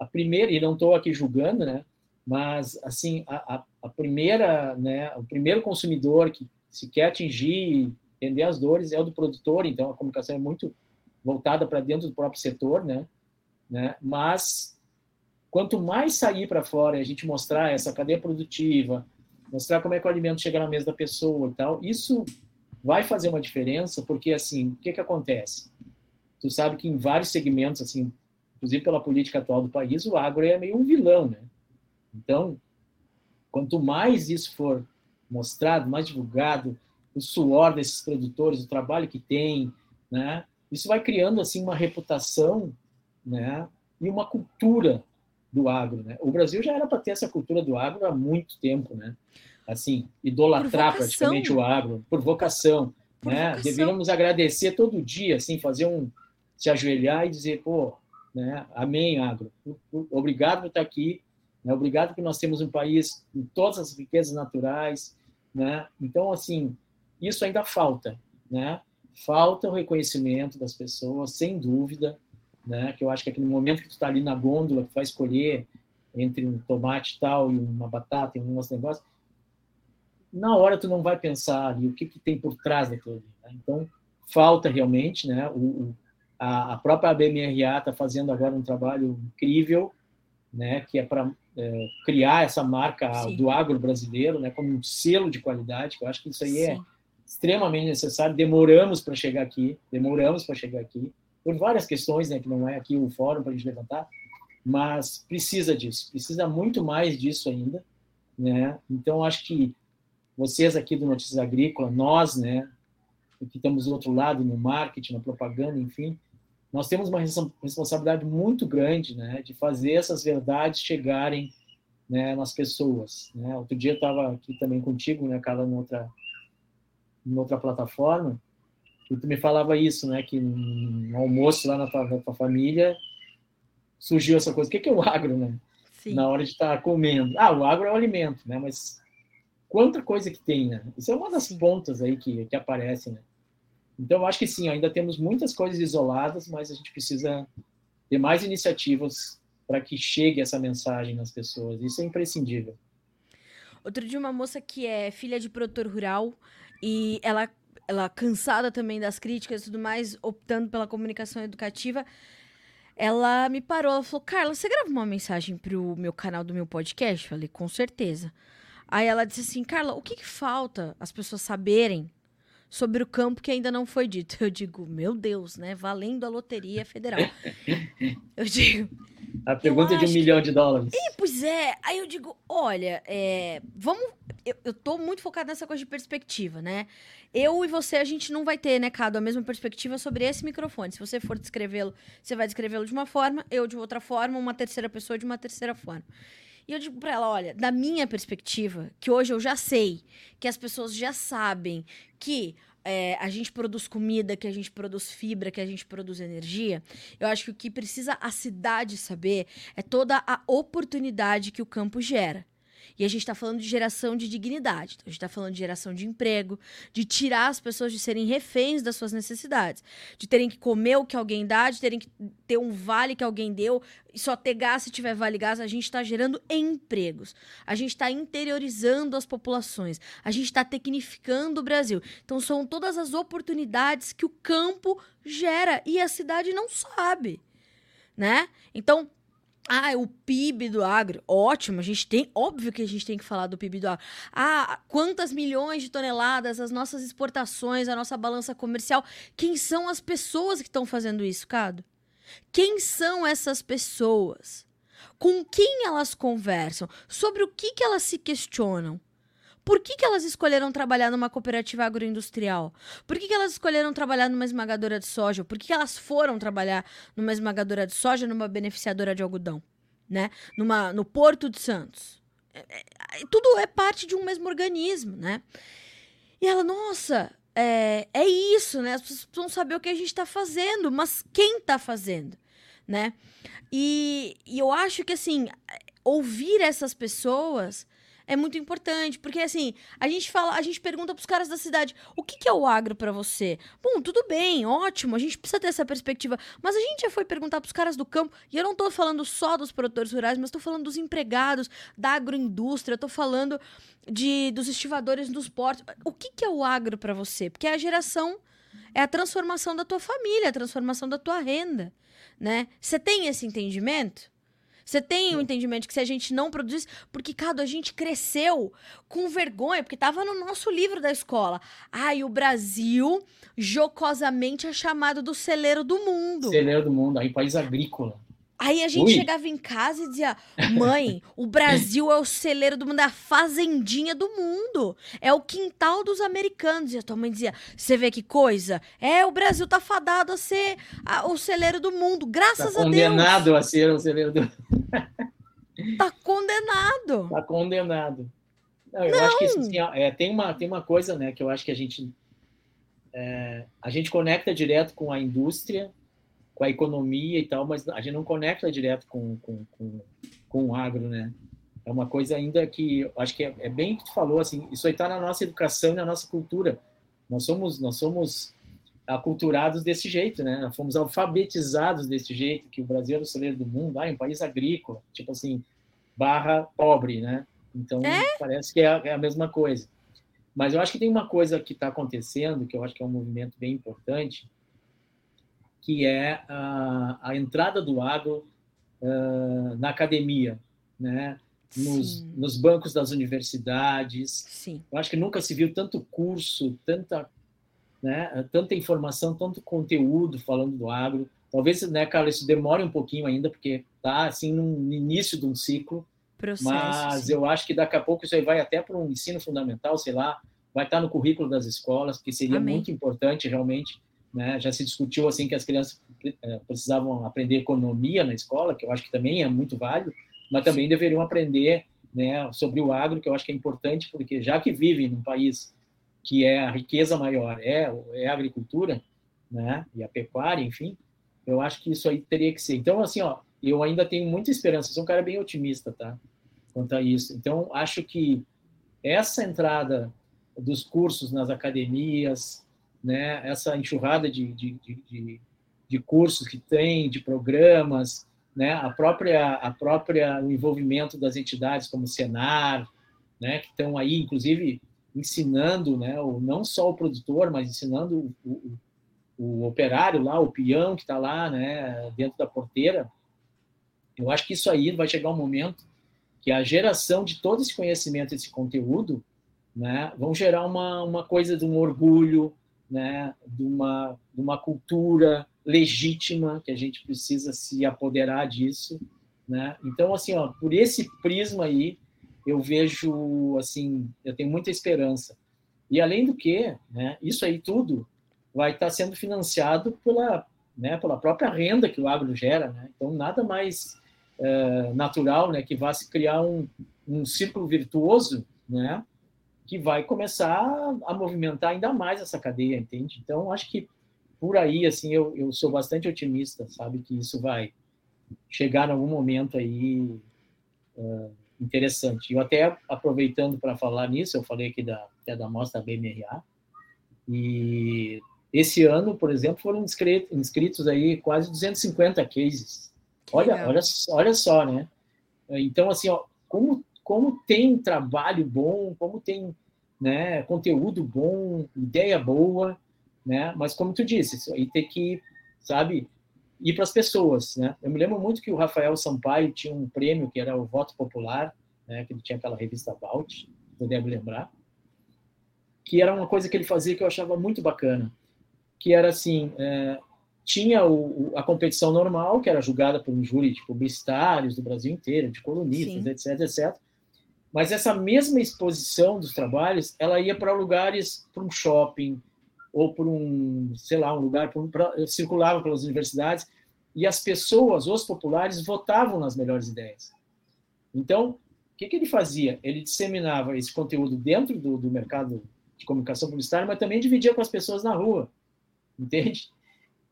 a primeira e não estou aqui julgando, né? Mas assim a, a, primeira, né? O primeiro consumidor que se quer atingir, entender as dores é o do produtor. Então a comunicação é muito voltada para dentro do próprio setor, né? né? Mas quanto mais sair para fora a gente mostrar essa cadeia produtiva, mostrar como é que o alimento chega na mesa da pessoa e tal, isso vai fazer uma diferença, porque assim, o que que acontece? Tu sabe que em vários segmentos, assim, inclusive pela política atual do país, o agro é meio um vilão, né? Então, quanto mais isso for mostrado, mais divulgado, o suor desses produtores, o trabalho que tem, né? Isso vai criando assim uma reputação, né? E uma cultura do agro, né? O Brasil já era para ter essa cultura do agro há muito tempo, né? Assim, idolatrar praticamente o agro por vocação, por né? Vocação. Deveríamos agradecer todo dia, assim, fazer um se ajoelhar e dizer, pô, né, amém, agro, obrigado por estar aqui, né, obrigado que nós temos um país com todas as riquezas naturais, né, então, assim, isso ainda falta, né, falta o reconhecimento das pessoas, sem dúvida, né, que eu acho que aqui no momento que tu está ali na gôndola, que vai escolher entre um tomate tal e uma batata e um negócio, na hora tu não vai pensar ali o que, que tem por trás daquilo ali, né? então falta realmente, né, o, a, a própria ABMRA está fazendo agora um trabalho incrível, né, que é para é, criar essa marca Sim. do agro brasileiro, né, como um selo de qualidade, que eu acho que isso aí é Sim. é extremamente necessário. Demoramos para chegar aqui, demoramos para chegar aqui, por várias questões, né, que não é aqui o fórum para a gente levantar, mas precisa disso, precisa muito mais disso ainda, né? Então acho que vocês aqui do Notícias Agrícola, nós, né, que estamos do outro lado no marketing, na propaganda, enfim, nós temos uma responsabilidade muito grande, né, de fazer essas verdades chegarem, né, nas pessoas. Né? Outro dia eu estava aqui também contigo, né, Carla, em outra, em outra plataforma, e tu me falava isso, né, que no almoço lá na tua, na tua família surgiu essa coisa. O que é o agro, né? Sim. Na hora de estar tá comendo. Ah, o agro é o alimento, né? Mas quanta coisa que tem, né? Isso é uma das pontas aí que, que aparece, né? Então, eu acho que sim, ainda temos muitas coisas isoladas, mas a gente precisa ter mais iniciativas para que chegue essa mensagem nas pessoas. Isso é imprescindível. Outro dia, uma moça que é filha de produtor rural e ela, ela cansada também das críticas e tudo mais, optando pela comunicação educativa, ela me parou. Ela falou: Carla, você grava uma mensagem para o meu canal do meu podcast? Eu falei: com certeza. Aí ela disse assim: Carla, o que, que falta as pessoas saberem sobre o campo que ainda não foi dito. Eu digo, meu Deus, né? Valendo a Loteria Federal. eu digo. A pergunta de um milhão de dólares. E, pois é. Aí eu digo, olha, é, vamos. Eu, eu tô muito focada nessa coisa de perspectiva, né? Eu e você, a gente não vai ter, né, Cado, a mesma perspectiva sobre esse microfone. Se você for descrevê-lo, você vai descrevê-lo de uma forma, eu de outra forma, uma terceira pessoa de uma terceira forma. E eu digo para ela, olha, da minha perspectiva, que hoje eu já sei, que as pessoas já sabem que é, a gente produz comida, que a gente produz fibra, que a gente produz energia, eu acho que o que precisa a cidade saber é toda a oportunidade que o campo gera. E a gente está falando de geração de dignidade. Então, a gente está falando de geração de emprego, de tirar as pessoas de serem reféns das suas necessidades, de terem que comer o que alguém dá, de terem que ter um vale que alguém deu, e só ter gás se tiver vale gás. A gente está gerando empregos. A gente está interiorizando as populações. A gente está tecnificando o Brasil. Então, são todas as oportunidades que o campo gera e a cidade não sabe. Né? Então, ah, o PIB do agro. Ótimo, a gente tem. Óbvio que a gente tem que falar do PIB do agro. Ah, quantas milhões de toneladas, as nossas exportações, a nossa balança comercial. Quem são as pessoas que estão fazendo isso, Cado? Quem são essas pessoas? Com quem elas conversam? Sobre o que, que elas se questionam? Por que, que elas escolheram trabalhar numa cooperativa agroindustrial? Por que, que elas escolheram trabalhar numa esmagadora de soja? Por que, que elas foram trabalhar numa esmagadora de soja, numa beneficiadora de algodão? Né? Numa, no Porto de Santos? É, é, tudo é parte de um mesmo organismo, né? E ela, nossa, é, é isso, né? As pessoas precisam saber o que a gente está fazendo, mas quem está fazendo, né? E, e eu acho que, assim, ouvir essas pessoas é muito importante, porque assim, a gente fala, a gente pergunta pros caras da cidade, o que, que é o agro para você? Bom, tudo bem, ótimo, a gente precisa ter essa perspectiva, mas a gente já foi perguntar pros caras do campo, e eu não tô falando só dos produtores rurais, mas tô falando dos empregados, da agroindústria, tô falando de dos estivadores dos portos. O que, que é o agro para você? Porque é a geração é a transformação da tua família, a transformação da tua renda, né? Você tem esse entendimento? Você tem o um entendimento que se a gente não produzisse. Porque, Cado, a gente cresceu com vergonha, porque estava no nosso livro da escola. Ai, o Brasil jocosamente é chamado do celeiro do mundo. Celeiro do mundo, aí país agrícola. Aí a gente Ui. chegava em casa e dizia: Mãe, o Brasil é o celeiro do mundo, é a fazendinha do mundo. É o quintal dos americanos. E a tua mãe dizia: Você vê que coisa? É, o Brasil tá fadado a ser a, o celeiro do mundo. Graças tá a Deus. Condenado a ser o celeiro do Tá condenado. Tá condenado. Não, eu Não. acho que assim, é, tem, uma, tem uma coisa né, que eu acho que a gente. É, a gente conecta direto com a indústria com a economia e tal, mas a gente não conecta direto com, com, com, com o agro, né? É uma coisa ainda que acho que é, é bem que tu falou, assim, isso aí está na nossa educação e na nossa cultura. Nós somos, nós somos aculturados desse jeito, né? Nós fomos alfabetizados desse jeito, que o Brasil é o celeiro do mundo, ah, é um país agrícola, tipo assim, barra pobre, né? Então, é? parece que é a, é a mesma coisa. Mas eu acho que tem uma coisa que está acontecendo, que eu acho que é um movimento bem importante, que é a, a entrada do agro uh, na academia, né? Nos, nos, bancos das universidades. Sim. Eu acho que nunca se viu tanto curso, tanta, né, tanta informação, tanto conteúdo falando do agro. Talvez, né, Carlos, isso demore um pouquinho ainda, porque está assim no início de um ciclo. Processo, mas sim. eu acho que daqui a pouco isso aí vai até para um ensino fundamental, sei lá, vai estar tá no currículo das escolas, que seria Amém. muito importante realmente né? Já se discutiu assim que as crianças eh, precisavam aprender economia na escola, que eu acho que também é muito válido, mas também deveriam aprender né, sobre o agro, que eu acho que é importante, porque já que vivem num país que é a riqueza maior é, é a agricultura, né, e a pecuária, enfim, eu acho que isso aí teria que ser. Então, assim, ó, eu ainda tenho muita esperança, sou um cara bem otimista, tá, quanto a isso. Então, acho que essa entrada dos cursos nas academias, né, essa enxurrada de, de, de, de, cursos que tem, de programas, né, a própria, a própria o envolvimento das entidades como o Senar, né, que estão aí, inclusive, ensinando, né, o, não só o produtor, mas ensinando o, o, o operário lá, o peão que está lá, né, dentro da porteira. Eu acho que isso aí vai chegar um momento que a geração de todo esse conhecimento, esse conteúdo, né, vão gerar uma, uma coisa de um orgulho, né, de, uma, de uma cultura legítima que a gente precisa se apoderar disso, né? Então, assim, ó, por esse prisma aí, eu vejo, assim, eu tenho muita esperança. E além do que, né, isso aí tudo vai estar sendo financiado pela, né, pela própria renda que o agro gera, né? Então, nada mais é, natural, né, que vá se criar um, um círculo virtuoso, né, que vai começar a movimentar ainda mais essa cadeia, entende? Então, acho que por aí, assim, eu, eu sou bastante otimista, sabe, que isso vai chegar em algum momento aí uh, interessante. Eu até, aproveitando para falar nisso, eu falei aqui da, até da mostra BMRA, e esse ano, por exemplo, foram inscritos aí quase 250 cases. Olha, olha, olha só, né? Então, assim, ó, como como tem trabalho bom, como tem né, conteúdo bom, ideia boa, né? Mas como tu disse, isso aí tem que, sabe, ir para as pessoas, né? Eu me lembro muito que o Rafael Sampaio tinha um prêmio que era o Voto Popular, né? Que ele tinha aquela revista Vault, eu devo lembrar, que era uma coisa que ele fazia que eu achava muito bacana, que era assim, é, tinha o, a competição normal, que era julgada por um júri de publicitários do Brasil inteiro, de colunistas, Sim. etc, etc. Mas essa mesma exposição dos trabalhos, ela ia para lugares, para um shopping, ou para um, sei lá, um lugar, pra, circulava pelas universidades, e as pessoas, os populares, votavam nas melhores ideias. Então, o que, que ele fazia? Ele disseminava esse conteúdo dentro do, do mercado de comunicação publicitária, mas também dividia com as pessoas na rua, entende?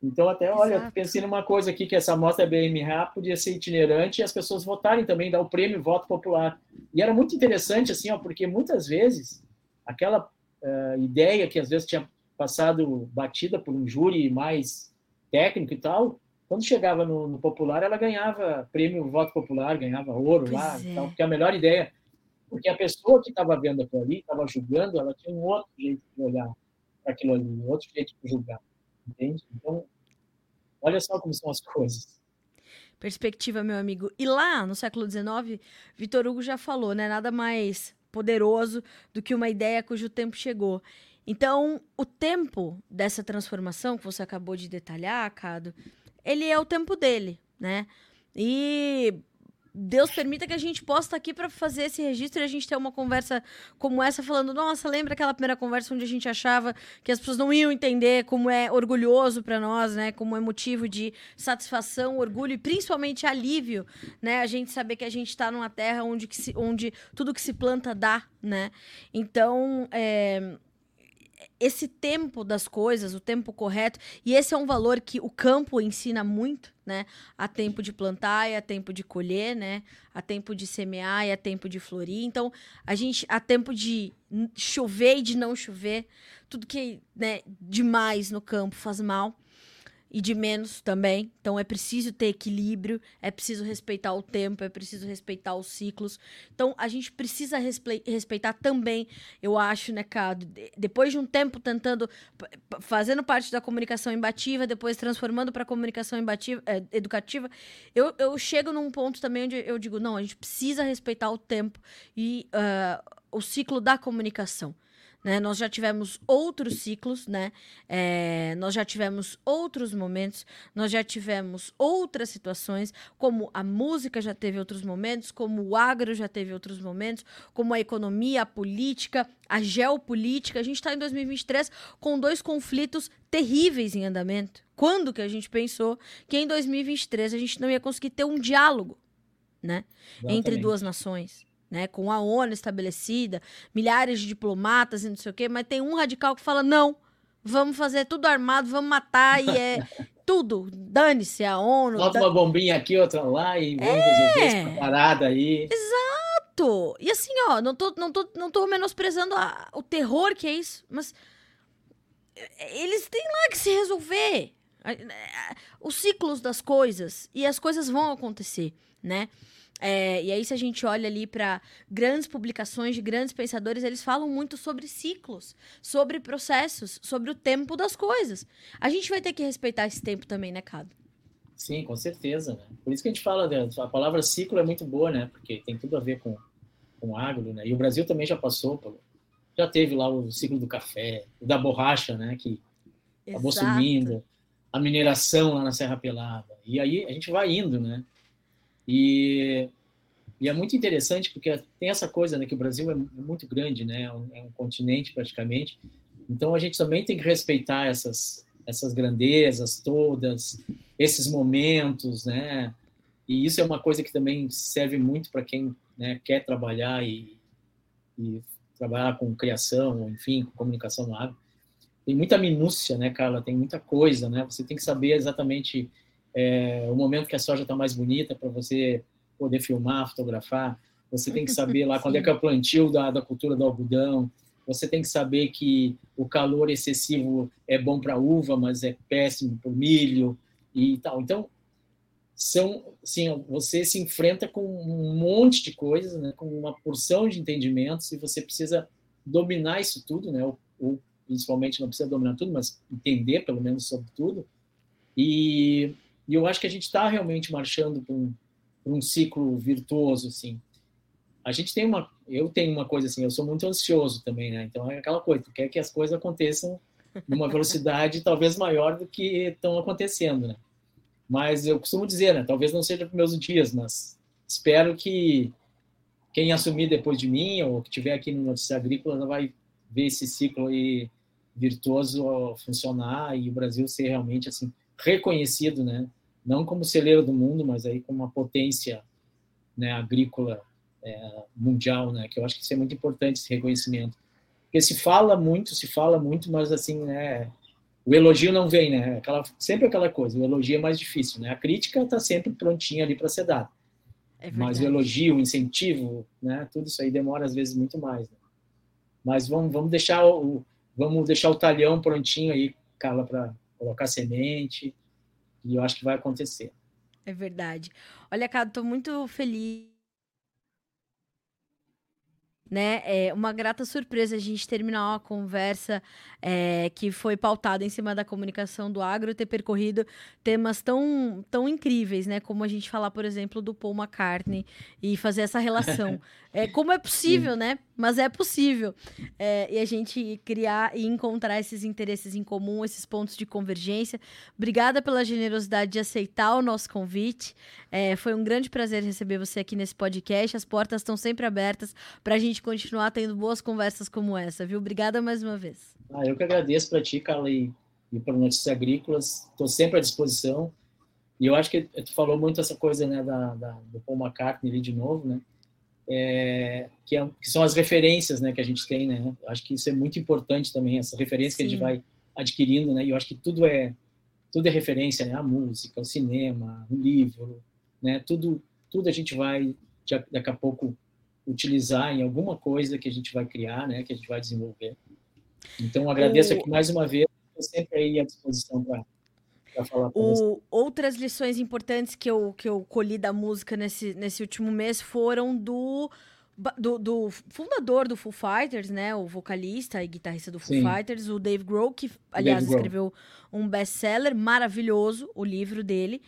Então, até, olha, Exato. pensei numa coisa aqui, que essa mostra BMRA podia ser itinerante e as pessoas votarem também, dar o prêmio voto popular. E era muito interessante, assim, ó, porque muitas vezes aquela uh, ideia que às vezes tinha passado batida por um júri mais técnico e tal, quando chegava no, no popular, ela ganhava prêmio voto popular, ganhava ouro pois lá, é. tal, porque a melhor ideia, porque a pessoa que estava vendo aquilo ali, estava julgando, ela tinha um outro jeito de olhar para aquilo ali, um outro jeito de julgar. Entende? Então, olha só como são as coisas. Perspectiva, meu amigo. E lá, no século XIX, Vitor Hugo já falou, né? Nada mais poderoso do que uma ideia cujo tempo chegou. Então, o tempo dessa transformação que você acabou de detalhar, Cado, ele é o tempo dele, né? E Deus permita que a gente possa estar aqui para fazer esse registro e a gente ter uma conversa como essa, falando: nossa, lembra aquela primeira conversa onde a gente achava que as pessoas não iam entender como é orgulhoso para nós, né? Como é motivo de satisfação, orgulho e principalmente alívio, né? A gente saber que a gente está numa terra onde, que se, onde tudo que se planta dá, né? Então, é esse tempo das coisas, o tempo correto, e esse é um valor que o campo ensina muito, né? Há tempo de plantar e há tempo de colher, né? Há tempo de semear e há tempo de florir. Então, a gente há tempo de chover e de não chover. Tudo que, né, demais no campo faz mal e de menos também. Então é preciso ter equilíbrio, é preciso respeitar o tempo, é preciso respeitar os ciclos. Então a gente precisa respeitar também, eu acho, né, Cado? Depois de um tempo tentando, fazendo parte da comunicação imbativa, depois transformando para comunicação imbativa, é, educativa, eu, eu chego num ponto também onde eu digo: não, a gente precisa respeitar o tempo e uh, o ciclo da comunicação. Né? Nós já tivemos outros ciclos, né? É, nós já tivemos outros momentos, nós já tivemos outras situações, como a música já teve outros momentos, como o agro já teve outros momentos, como a economia, a política, a geopolítica. A gente está em 2023 com dois conflitos terríveis em andamento. Quando que a gente pensou que em 2023 a gente não ia conseguir ter um diálogo, né? Entre duas nações? Né, com a ONU estabelecida, milhares de diplomatas e não sei o quê, mas tem um radical que fala: não, vamos fazer tudo armado, vamos matar e é tudo. Dane-se a ONU. Bota uma bombinha aqui, outra lá e vamos é. resolver essa parada aí. Exato! E assim, ó, não tô, não tô, não tô menosprezando a, o terror que é isso, mas eles têm lá que se resolver. Os ciclos das coisas e as coisas vão acontecer, né? É, e aí, se a gente olha ali para grandes publicações de grandes pensadores, eles falam muito sobre ciclos, sobre processos, sobre o tempo das coisas. A gente vai ter que respeitar esse tempo também, né, Cado? Sim, com certeza. Né? Por isso que a gente fala, né? a palavra ciclo é muito boa, né? Porque tem tudo a ver com, com agro, né? E o Brasil também já passou, já teve lá o ciclo do café, da borracha, né? Que acabou sumindo, a mineração lá na Serra Pelada. E aí a gente vai indo, né? E, e é muito interessante porque tem essa coisa, né, que o Brasil é, é muito grande, né, é um, é um continente praticamente. Então a gente também tem que respeitar essas essas grandezas todas, esses momentos, né? E isso é uma coisa que também serve muito para quem né, quer trabalhar e, e trabalhar com criação, enfim, com comunicação no agro, tem muita minúcia, né, Carla? Tem muita coisa, né? Você tem que saber exatamente é, o momento que a soja está mais bonita para você poder filmar, fotografar. Você tem que saber lá quando é que é o plantio da, da cultura do algodão. Você tem que saber que o calor excessivo é bom para uva, mas é péssimo para o milho e tal. Então, são, assim, você se enfrenta com um monte de coisas, né, com uma porção de entendimentos e você precisa dominar isso tudo, né, ou, ou principalmente não precisa dominar tudo, mas entender pelo menos sobre tudo. E, e eu acho que a gente está realmente marchando para um, um ciclo virtuoso, assim. A gente tem uma, eu tenho uma coisa assim, eu sou muito ansioso também, né? Então é aquela coisa, tu quer que as coisas aconteçam numa velocidade talvez maior do que estão acontecendo, né? Mas eu costumo dizer, né? Talvez não seja para meus dias, mas espero que quem assumir depois de mim ou que tiver aqui no Notícia Agrícola vai ver esse ciclo aí virtuoso funcionar e o Brasil ser realmente assim reconhecido, né? Não como celeiro do mundo, mas aí como uma potência né, agrícola é, mundial, né? Que eu acho que isso é muito importante esse reconhecimento, porque se fala muito, se fala muito, mas assim, né? O elogio não vem, né? Aquela, sempre aquela coisa. O elogio é mais difícil, né? A crítica está sempre prontinha ali para ser dada. É mas o elogio, o incentivo, né? Tudo isso aí demora às vezes muito mais. Né? Mas vamos, vamos deixar o vamos deixar o talhão prontinho aí, Carla, para colocar semente. E eu acho que vai acontecer. É verdade. Olha, cara, estou muito feliz né? É uma grata surpresa a gente terminar uma conversa é, que foi pautada em cima da comunicação do agro, ter percorrido temas tão, tão incríveis, né? Como a gente falar, por exemplo, do Paul McCartney e fazer essa relação. é, como é possível, Sim. né? Mas é possível. É, e a gente criar e encontrar esses interesses em comum, esses pontos de convergência. Obrigada pela generosidade de aceitar o nosso convite. É, foi um grande prazer receber você aqui nesse podcast. As portas estão sempre abertas para a gente continuar tendo boas conversas como essa, viu? Obrigada mais uma vez. Ah, eu que agradeço para ti, Carla, e, e para Notícias Agrícolas. Estou sempre à disposição. E eu acho que tu falou muito essa coisa né, da, da do Paul McCartney ali de novo, né? É, que, é, que, são as referências né, que a gente tem, né? Acho que isso é muito importante também, essa referência Sim. que a gente vai adquirindo, né? E eu acho que tudo é tudo é referência, né? A música, o cinema, o livro, né? Tudo tudo a gente vai daqui a pouco utilizar em alguma coisa que a gente vai criar, né, que a gente vai desenvolver. Então, agradeço o... aqui mais uma vez, estou sempre aí à disposição para o, outras lições importantes que eu, que eu colhi da música nesse, nesse último mês foram do, do, do fundador do Foo Fighters, né? O vocalista e guitarrista do Foo Sim. Fighters, o Dave Grohl, que, aliás, Dave escreveu Grohl. um best-seller maravilhoso, o livro dele.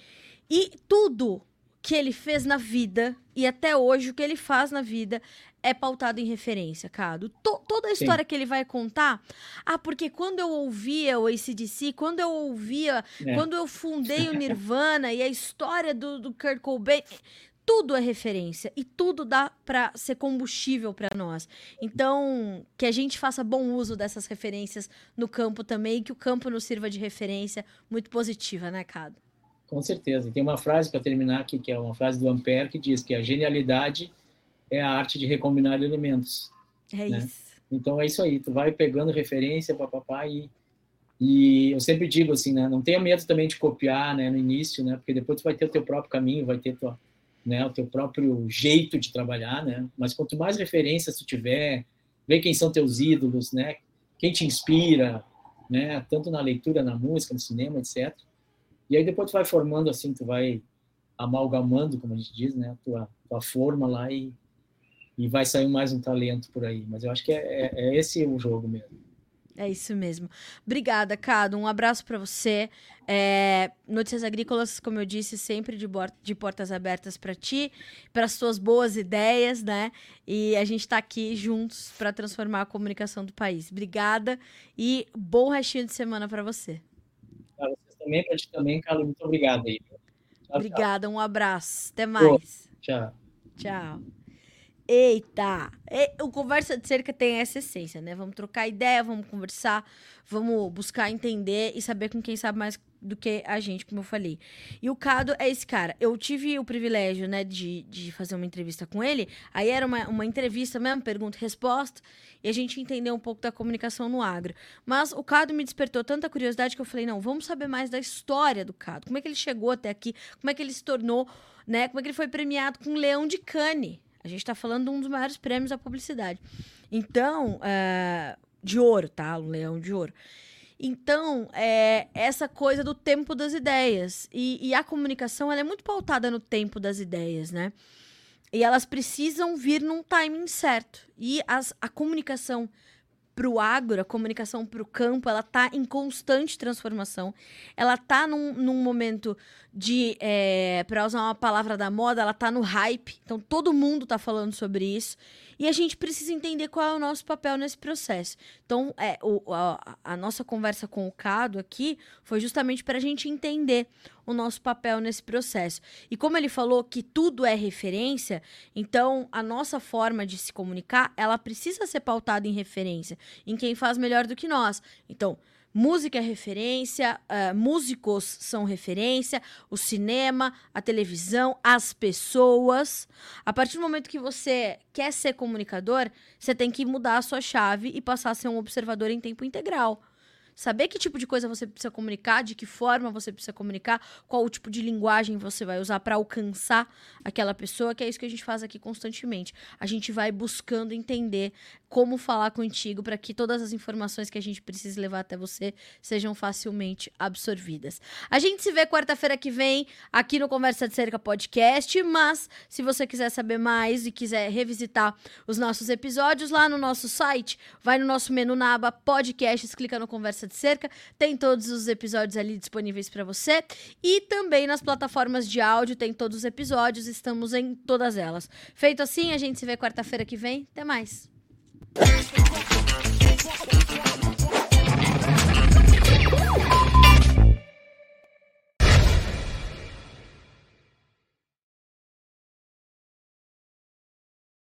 E tudo que ele fez na vida e até hoje o que ele faz na vida é pautado em referência, Cado. To toda a história Sim. que ele vai contar. Ah, porque quando eu ouvia o ACDC, quando eu ouvia, é. quando eu fundei o Nirvana e a história do, do Kurt Cobain, tudo é referência e tudo dá para ser combustível para nós. Então, que a gente faça bom uso dessas referências no campo também, que o campo nos sirva de referência muito positiva, né, Cado? Com certeza. tem uma frase para terminar aqui, que é uma frase do Ampère, que diz que a genialidade é a arte de recombinar elementos. É né? isso. Então é isso aí, tu vai pegando referência, papapá, e, e eu sempre digo assim, né, não tenha medo também de copiar, né, no início, né, porque depois tu vai ter o teu próprio caminho, vai ter tua, né, o teu próprio jeito de trabalhar, né, mas quanto mais referências tu tiver, ver quem são teus ídolos, né, quem te inspira, né, tanto na leitura, na música, no cinema, etc., e aí depois tu vai formando assim, tu vai amalgamando, como a gente diz, né, a tua, tua forma lá e, e vai sair mais um talento por aí. Mas eu acho que é, é, é esse o jogo mesmo. É isso mesmo. Obrigada, Cado. Um abraço para você. É, Notícias Agrícolas, como eu disse, sempre de, de portas abertas para ti, para as suas boas ideias, né? E a gente está aqui juntos para transformar a comunicação do país. Obrigada e bom restinho de semana para você também, para ti também, Carlos. Muito obrigado aí. Tchau, Obrigada, tchau. um abraço. Até mais. Tchau. Tchau. Eita! E, o Conversa de Cerca tem essa essência, né? Vamos trocar ideia, vamos conversar, vamos buscar entender e saber com quem sabe mais do que a gente, como eu falei. E o Cado é esse cara. Eu tive o privilégio, né, de, de fazer uma entrevista com ele. Aí era uma, uma entrevista mesmo, pergunta e resposta. E a gente entendeu um pouco da comunicação no agro. Mas o Cado me despertou tanta curiosidade que eu falei, não, vamos saber mais da história do Cado. Como é que ele chegou até aqui? Como é que ele se tornou, né? Como é que ele foi premiado com o Leão de Cane? A gente está falando de um dos maiores prêmios da publicidade. Então, uh, de ouro, tá? Um leão de ouro. Então, é essa coisa do tempo das ideias. E, e, a comunicação ela é muito pautada no tempo das ideias, né? E elas precisam vir num timing certo. E as, a comunicação para o agro, a comunicação para o campo, ela está em constante transformação. Ela está num, num momento de, é, para usar uma palavra da moda, ela está no hype. Então todo mundo está falando sobre isso. E a gente precisa entender qual é o nosso papel nesse processo. Então, é, o, a, a nossa conversa com o Cado aqui foi justamente para a gente entender o nosso papel nesse processo. E como ele falou que tudo é referência, então a nossa forma de se comunicar, ela precisa ser pautada em referência, em quem faz melhor do que nós. Então, Música é referência, uh, músicos são referência, o cinema, a televisão, as pessoas. A partir do momento que você quer ser comunicador, você tem que mudar a sua chave e passar a ser um observador em tempo integral saber que tipo de coisa você precisa comunicar, de que forma você precisa comunicar, qual o tipo de linguagem você vai usar para alcançar aquela pessoa, que é isso que a gente faz aqui constantemente. A gente vai buscando entender como falar contigo para que todas as informações que a gente precisa levar até você sejam facilmente absorvidas. A gente se vê quarta-feira que vem aqui no Conversa de Cerca Podcast, mas se você quiser saber mais e quiser revisitar os nossos episódios lá no nosso site, vai no nosso menu na aba podcasts, clica no Conversa de Cerca. Tem todos os episódios ali disponíveis para você. E também nas plataformas de áudio tem todos os episódios. Estamos em todas elas. Feito assim, a gente se vê quarta-feira que vem. Até mais. すいません。